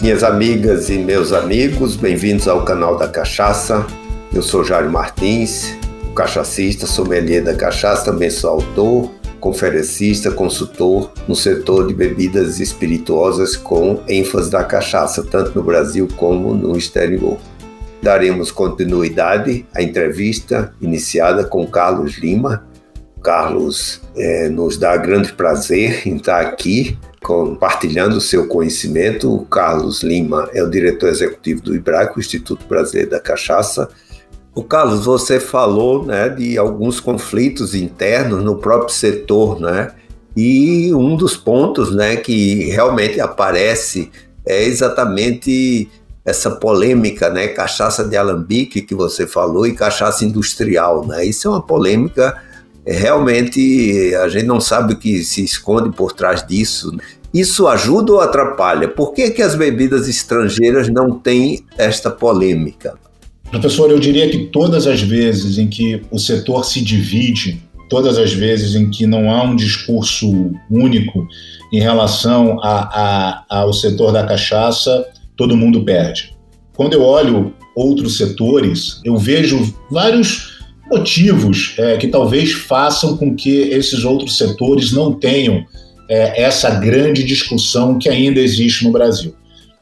Minhas amigas e meus amigos, bem-vindos ao canal da Cachaça. Eu sou Jário Martins, cachacista, sommelier da cachaça, também sou autor, conferencista, consultor no setor de bebidas espirituosas com ênfase da cachaça, tanto no Brasil como no exterior. Daremos continuidade à entrevista iniciada com Carlos Lima. Carlos é, nos dá grande prazer em estar aqui compartilhando seu conhecimento. O Carlos Lima é o diretor executivo do IBRAC, Instituto Brasileiro da Cachaça. O Carlos, você falou né, de alguns conflitos internos no próprio setor, né? E um dos pontos né, que realmente aparece é exatamente essa polêmica, né? Cachaça de alambique que você falou e cachaça industrial, né? Isso é uma polêmica realmente a gente não sabe o que se esconde por trás disso. Isso ajuda ou atrapalha? Por que, que as bebidas estrangeiras não têm esta polêmica? Professor, eu diria que todas as vezes em que o setor se divide, todas as vezes em que não há um discurso único em relação a, a, ao setor da cachaça, todo mundo perde. Quando eu olho outros setores, eu vejo vários motivos é, que talvez façam com que esses outros setores não tenham é, essa grande discussão que ainda existe no Brasil.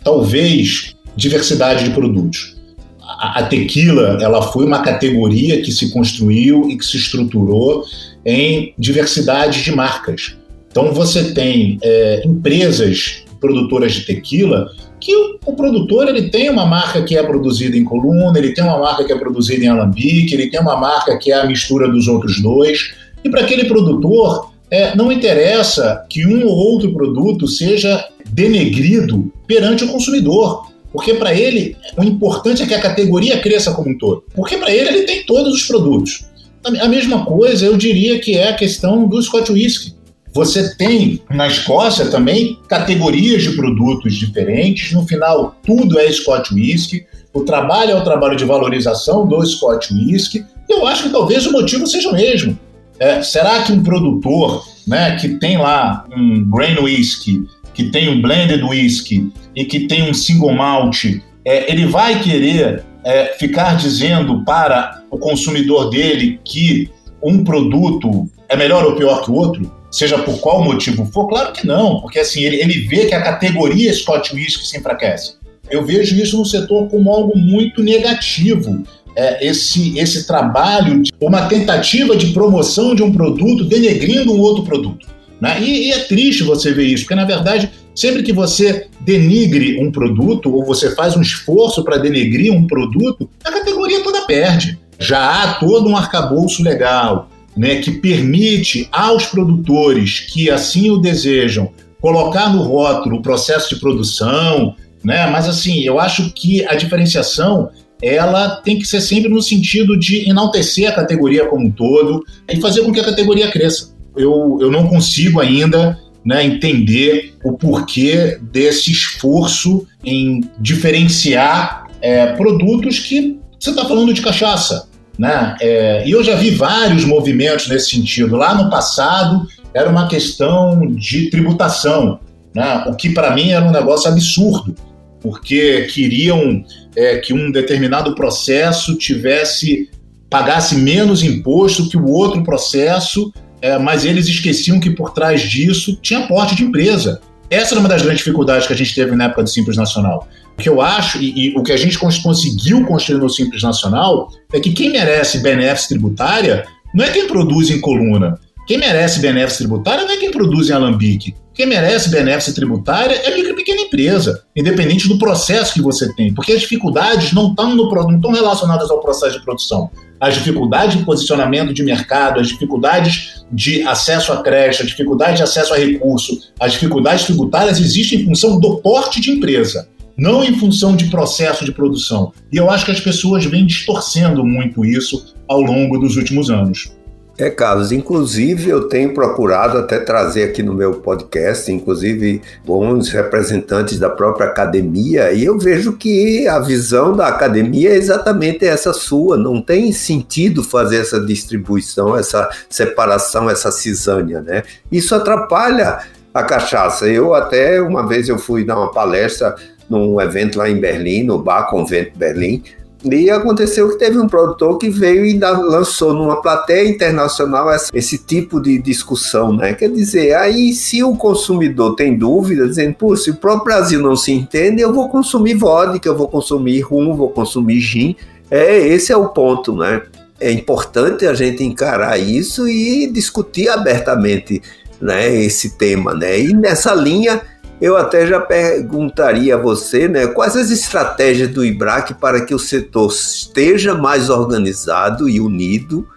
Talvez diversidade de produtos. A, a tequila ela foi uma categoria que se construiu e que se estruturou em diversidade de marcas. Então você tem é, empresas produtoras de tequila que o, o, produtor ele tem uma marca que é produzida em coluna, ele tem uma marca que é produzida em alambique, ele tem uma marca que é a mistura dos outros dois. E para aquele produtor, é, não interessa que um ou outro produto seja denegrido perante o consumidor. Porque para ele, o importante é que a categoria cresça como um todo. Porque para ele, ele tem todos os produtos. A mesma coisa, eu diria que é a questão do Scotch Whisky. Você tem na Escócia também categorias de produtos diferentes. No final, tudo é Scotch Whisky. O trabalho é o trabalho de valorização do Scotch Whisky. Eu acho que talvez o motivo seja o mesmo. É, será que um produtor né, que tem lá um grain whisky, que tem um blended whisky e que tem um single malt, é, ele vai querer é, ficar dizendo para o consumidor dele que um produto é melhor ou pior que o outro? Seja por qual motivo for? Claro que não, porque assim, ele, ele vê que a categoria Scott Whisky se enfraquece. Eu vejo isso no setor como algo muito negativo. É, esse, esse trabalho, de, uma tentativa de promoção de um produto denegrindo um outro produto. Né? E, e é triste você ver isso, porque na verdade, sempre que você denigre um produto ou você faz um esforço para denegrir um produto, a categoria toda perde. Já há todo um arcabouço legal, né, que permite aos produtores que assim o desejam colocar no rótulo o processo de produção, né? Mas assim, eu acho que a diferenciação ela tem que ser sempre no sentido de enaltecer a categoria como um todo e fazer com que a categoria cresça. Eu, eu não consigo ainda né, entender o porquê desse esforço em diferenciar é, produtos que você está falando de cachaça, né? É, e eu já vi vários movimentos nesse sentido. Lá no passado era uma questão de tributação, né? o que para mim era um negócio absurdo, porque queriam é, que um determinado processo tivesse pagasse menos imposto que o outro processo, é, mas eles esqueciam que por trás disso tinha porte de empresa. Essa era uma das grandes dificuldades que a gente teve na época do Simples Nacional. O que eu acho, e, e, o que a gente conseguiu construir no Simples Nacional, é que quem merece benefício tributária não é quem produz em coluna. Quem merece benefício tributária não é quem produz em alambique. Quem merece benefício tributária é a micro e pequena empresa, independente do processo que você tem. Porque as dificuldades não estão, no, não estão relacionadas ao processo de produção. As dificuldades de posicionamento de mercado, as dificuldades de acesso a creche, a dificuldade de acesso a recurso, as dificuldades tributárias existem em função do porte de empresa não em função de processo de produção. E eu acho que as pessoas vêm distorcendo muito isso ao longo dos últimos anos. É, Carlos, inclusive eu tenho procurado até trazer aqui no meu podcast, inclusive bons representantes da própria academia, e eu vejo que a visão da academia é exatamente essa sua, não tem sentido fazer essa distribuição, essa separação, essa cisânia, né? Isso atrapalha a cachaça. Eu até uma vez eu fui dar uma palestra num evento lá em Berlim, no Bar Convento Berlim, e aconteceu que teve um produtor que veio e lançou numa plateia internacional esse tipo de discussão, né? Quer dizer, aí se o consumidor tem dúvida, dizendo, pô, se o próprio Brasil não se entende, eu vou consumir vodka, eu vou consumir rum, vou consumir gin. É, esse é o ponto, né? É importante a gente encarar isso e discutir abertamente né, esse tema, né? E nessa linha eu até já perguntaria a você, né, quais as estratégias do IBRAC para que o setor esteja mais organizado e unido?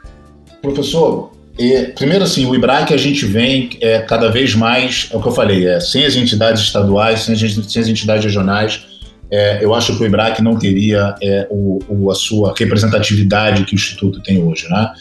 Professor, é, primeiro assim, o IBRAC a gente vem é, cada vez mais, é o que eu falei, é, sem as entidades estaduais, sem as, sem as entidades regionais, é, eu acho que o IBRAC não teria é, o, o, a sua representatividade que o Instituto tem hoje, né?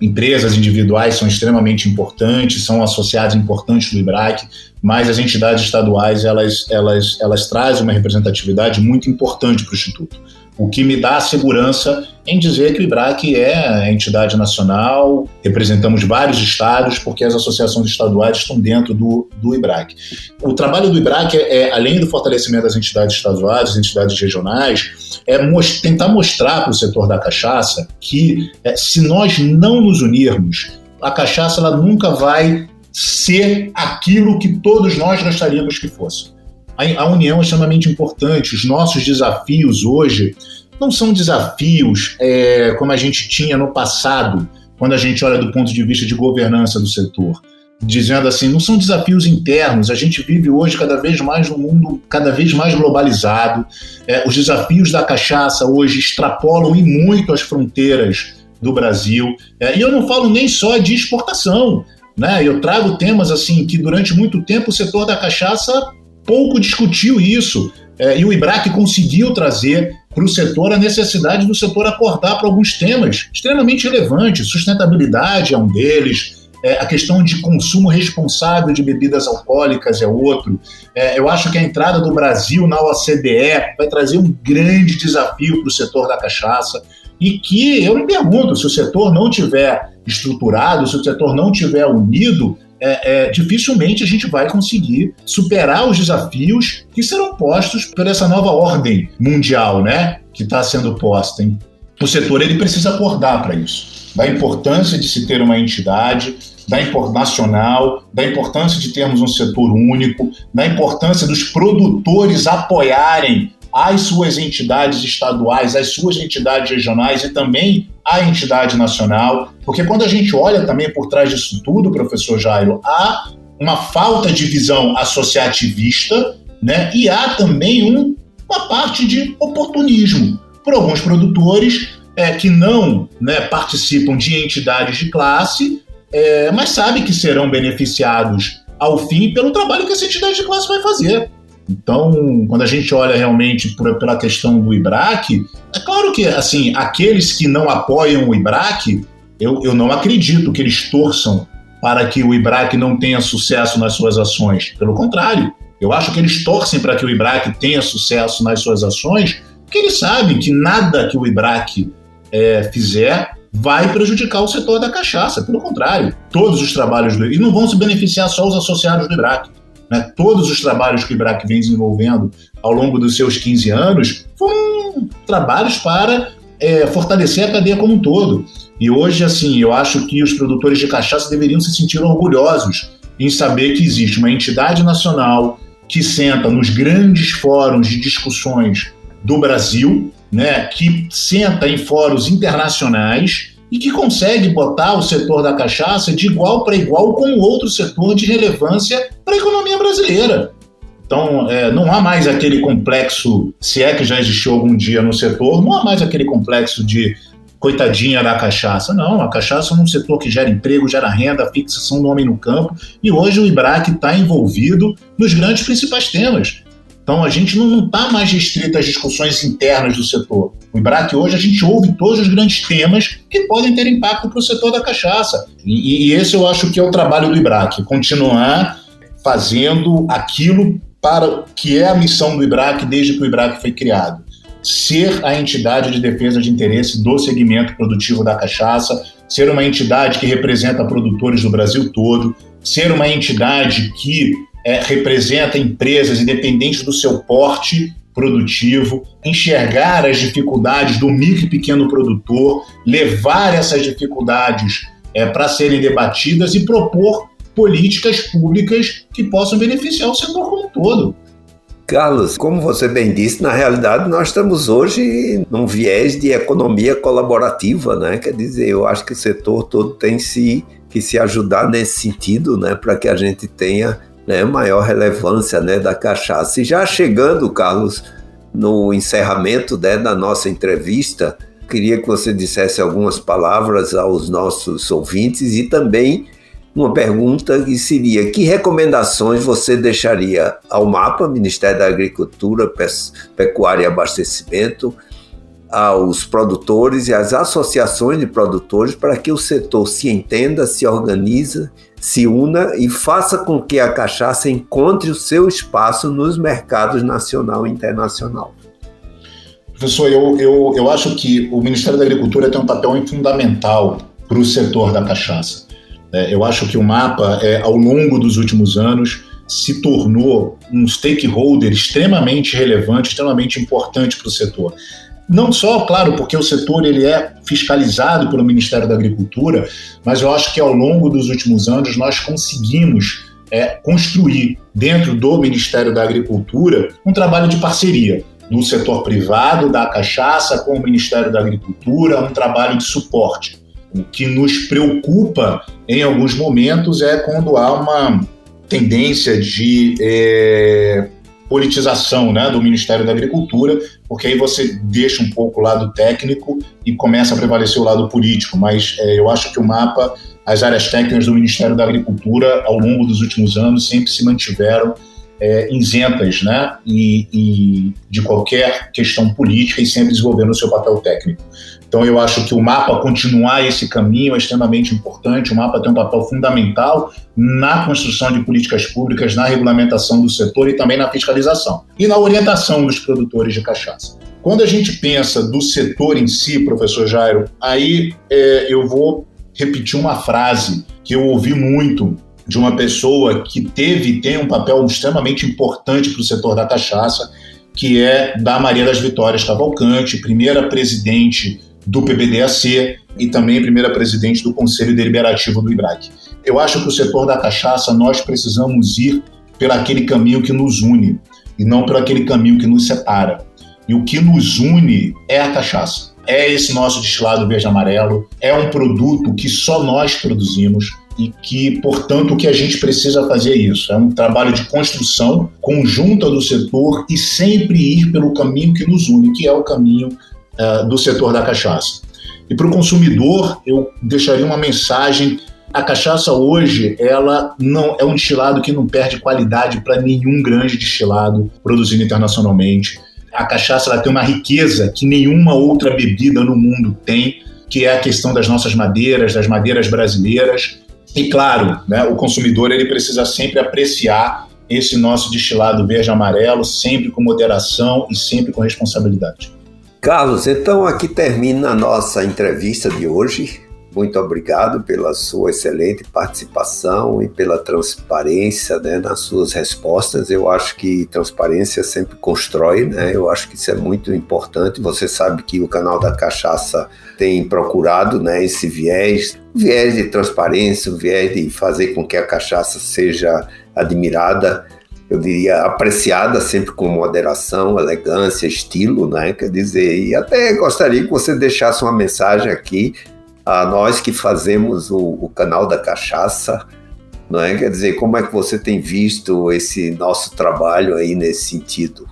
empresas individuais são extremamente importantes, são associados importantes do IBRAC, mas as entidades estaduais elas, elas, elas trazem uma representatividade muito importante para o Instituto. O que me dá segurança em dizer que o IBRAC é a entidade nacional, representamos vários estados, porque as associações estaduais estão dentro do, do IBRAC. O trabalho do IBRAC é, é além do fortalecimento das entidades estaduais, das entidades regionais, é most tentar mostrar para o setor da cachaça que é, se nós não nos unirmos, a cachaça ela nunca vai ser aquilo que todos nós gostaríamos que fosse a, a união é extremamente importante. Os nossos desafios hoje não são desafios é, como a gente tinha no passado, quando a gente olha do ponto de vista de governança do setor. Dizendo assim, não são desafios internos, a gente vive hoje cada vez mais num mundo cada vez mais globalizado. É, os desafios da cachaça hoje extrapolam e muito as fronteiras do Brasil. É, e eu não falo nem só de exportação. Né? Eu trago temas assim que durante muito tempo o setor da cachaça pouco discutiu isso. É, e o IBRAC conseguiu trazer para o setor a necessidade do setor acordar para alguns temas extremamente relevantes. Sustentabilidade é um deles, é, a questão de consumo responsável de bebidas alcoólicas é outro. É, eu acho que a entrada do Brasil na OCDE vai trazer um grande desafio para o setor da cachaça e que eu me pergunto se o setor não tiver estruturado, se o setor não tiver unido, é, é, dificilmente a gente vai conseguir superar os desafios que serão postos por essa nova ordem mundial, né, que está sendo posta. Hein? O setor ele precisa acordar para isso, da importância de se ter uma entidade da nacional, da importância de termos um setor único, da importância dos produtores apoiarem as suas entidades estaduais, as suas entidades regionais e também a entidade nacional, porque quando a gente olha também por trás disso tudo, professor Jairo, há uma falta de visão associativista, né? E há também um, uma parte de oportunismo por alguns produtores é, que não né, participam de entidades de classe, é, mas sabem que serão beneficiados ao fim pelo trabalho que essa entidade de classe vai fazer. Então, quando a gente olha realmente por, pela questão do IBRAC, é claro que, assim, aqueles que não apoiam o IBRAC, eu, eu não acredito que eles torçam para que o IBRAC não tenha sucesso nas suas ações. Pelo contrário, eu acho que eles torcem para que o IBRAC tenha sucesso nas suas ações, porque eles sabem que nada que o IBRAC é, fizer vai prejudicar o setor da cachaça. Pelo contrário, todos os trabalhos do e não vão se beneficiar só os associados do IBRAC. Né? Todos os trabalhos que o IBRAC vem desenvolvendo ao longo dos seus 15 anos foram trabalhos para é, fortalecer a cadeia como um todo. E hoje, assim, eu acho que os produtores de cachaça deveriam se sentir orgulhosos em saber que existe uma entidade nacional que senta nos grandes fóruns de discussões do Brasil, né, que senta em fóruns internacionais e que consegue botar o setor da cachaça de igual para igual com outro setor de relevância para a economia brasileira. Então, é, não há mais aquele complexo, se é que já existiu algum dia no setor, não há mais aquele complexo de coitadinha da cachaça. Não, a cachaça é um setor que gera emprego, gera renda, fixação do homem no campo, e hoje o IBRAC está envolvido nos grandes principais temas. Então a gente não está mais restrito às discussões internas do setor. O IBRAC hoje a gente ouve todos os grandes temas que podem ter impacto para o setor da cachaça. E, e, esse eu acho que é o trabalho do IBRAC, continuar fazendo aquilo para que é a missão do IBRAC desde que o IBRAC foi criado. Ser a entidade de defesa de interesse do segmento produtivo da cachaça, ser uma entidade que representa produtores do Brasil todo, ser uma entidade que é, representa empresas independentes do seu porte, produtivo, enxergar as dificuldades do micro e pequeno produtor, levar essas dificuldades é, para serem debatidas e propor políticas públicas que possam beneficiar o setor como um todo. Carlos, como você bem disse, na realidade nós estamos hoje num viés de economia colaborativa, né? Quer dizer, eu acho que o setor todo tem se, que se ajudar nesse sentido, né? Para que a gente tenha né, maior relevância né, da cachaça. E já chegando, Carlos, no encerramento né, da nossa entrevista, queria que você dissesse algumas palavras aos nossos ouvintes e também uma pergunta que seria: que recomendações você deixaria ao MAPA, Ministério da Agricultura, Pecuária e Abastecimento, aos produtores e às associações de produtores para que o setor se entenda, se organize, se una e faça com que a cachaça encontre o seu espaço nos mercados nacional e internacional? Professor, eu, eu, eu acho que o Ministério da Agricultura tem um papel fundamental para o setor da cachaça. É, eu acho que o mapa, é, ao longo dos últimos anos, se tornou um stakeholder extremamente relevante, extremamente importante para o setor. Não só, claro, porque o setor ele é fiscalizado pelo Ministério da Agricultura, mas eu acho que ao longo dos últimos anos nós conseguimos é, construir dentro do Ministério da Agricultura um trabalho de parceria do setor privado, da cachaça, com o Ministério da Agricultura, um trabalho de suporte. O que nos preocupa em alguns momentos é quando há uma tendência de é, politização né, do Ministério da Agricultura, porque aí você deixa um pouco o lado técnico e começa a prevalecer o lado político. Mas é, eu acho que o mapa, as áreas técnicas do Ministério da Agricultura, ao longo dos últimos anos, sempre se mantiveram é, isentas né, e, e, de qualquer questão política e sempre desenvolvendo o seu papel técnico. Então, eu acho que o mapa continuar esse caminho é extremamente importante. O mapa tem um papel fundamental na construção de políticas públicas, na regulamentação do setor e também na fiscalização e na orientação dos produtores de cachaça. Quando a gente pensa do setor em si, professor Jairo, aí é, eu vou repetir uma frase que eu ouvi muito de uma pessoa que teve e tem um papel extremamente importante para o setor da cachaça, que é da Maria das Vitórias Cavalcante, primeira presidente do PBDAC e também primeira presidente do Conselho Deliberativo do IBRAC. Eu acho que o setor da cachaça nós precisamos ir pelo aquele caminho que nos une e não pelo aquele caminho que nos separa. E o que nos une é a cachaça. É esse nosso destilado verde-amarelo, é um produto que só nós produzimos, e que, portanto, o que a gente precisa fazer é isso. É um trabalho de construção conjunta do setor e sempre ir pelo caminho que nos une, que é o caminho uh, do setor da cachaça. E para o consumidor, eu deixaria uma mensagem. A cachaça hoje, ela não é um destilado que não perde qualidade para nenhum grande destilado produzido internacionalmente. A cachaça ela tem uma riqueza que nenhuma outra bebida no mundo tem, que é a questão das nossas madeiras, das madeiras brasileiras. E claro, né, o consumidor ele precisa sempre apreciar esse nosso destilado verde-amarelo, sempre com moderação e sempre com responsabilidade. Carlos, então aqui termina a nossa entrevista de hoje. Muito obrigado pela sua excelente participação e pela transparência né, nas suas respostas. Eu acho que transparência sempre constrói, né? Eu acho que isso é muito importante. Você sabe que o canal da Cachaça tem procurado né, esse viés, viés de transparência, viés de fazer com que a cachaça seja admirada eu diria, apreciada sempre com moderação, elegância, estilo, né? Quer dizer, e até gostaria que você deixasse uma mensagem aqui a nós que fazemos o, o canal da cachaça, não é? Quer dizer, como é que você tem visto esse nosso trabalho aí nesse sentido?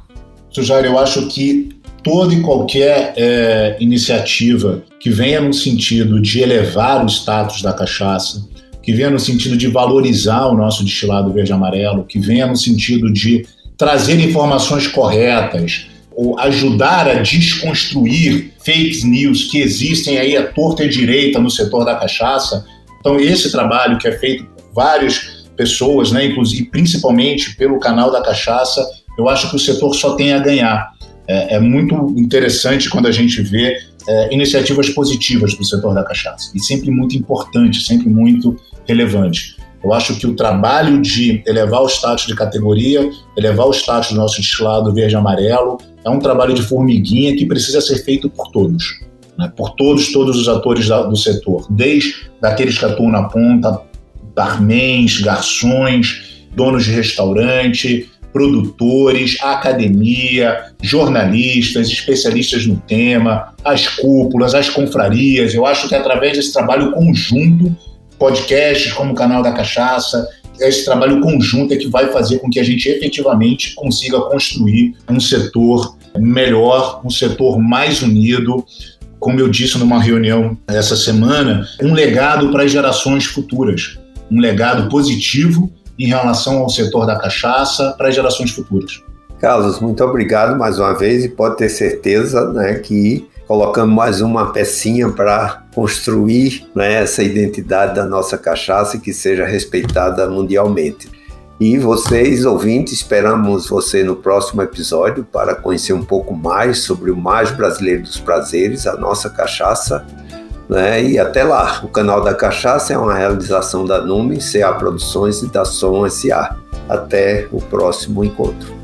Sujário, eu acho que toda e qualquer é, iniciativa que venha no sentido de elevar o status da cachaça, que venha no sentido de valorizar o nosso destilado verde-amarelo, que venha no sentido de trazer informações corretas, ou ajudar a desconstruir fake news que existem aí à torta e direita no setor da cachaça. Então, esse trabalho que é feito por várias pessoas, né, inclusive principalmente pelo canal da cachaça, eu acho que o setor só tem a ganhar. É, é muito interessante quando a gente vê é, iniciativas positivas do setor da cachaça e sempre muito importante, sempre muito relevante. Eu acho que o trabalho de elevar o status de categoria, elevar o status do nosso destilado verde-amarelo, é um trabalho de formiguinha que precisa ser feito por todos. Né? Por todos, todos os atores da, do setor. Desde daqueles que atuam na ponta, barmans, garçons, donos de restaurante, produtores, academia, jornalistas, especialistas no tema, as cúpulas, as confrarias. Eu acho que através desse trabalho conjunto, podcasts como o Canal da Cachaça, esse trabalho conjunto é que vai fazer com que a gente efetivamente consiga construir um setor melhor, um setor mais unido, como eu disse numa reunião essa semana, um legado para as gerações futuras, um legado positivo em relação ao setor da cachaça para as gerações futuras. Carlos, muito obrigado mais uma vez e pode ter certeza né, que colocamos mais uma pecinha para construir né, essa identidade da nossa cachaça que seja respeitada mundialmente. E vocês, ouvintes, esperamos você no próximo episódio para conhecer um pouco mais sobre o mais brasileiro dos prazeres, a nossa cachaça né? E até lá, o canal da Cachaça é uma realização da Nume, CA Produções e da Som SA. Até o próximo encontro.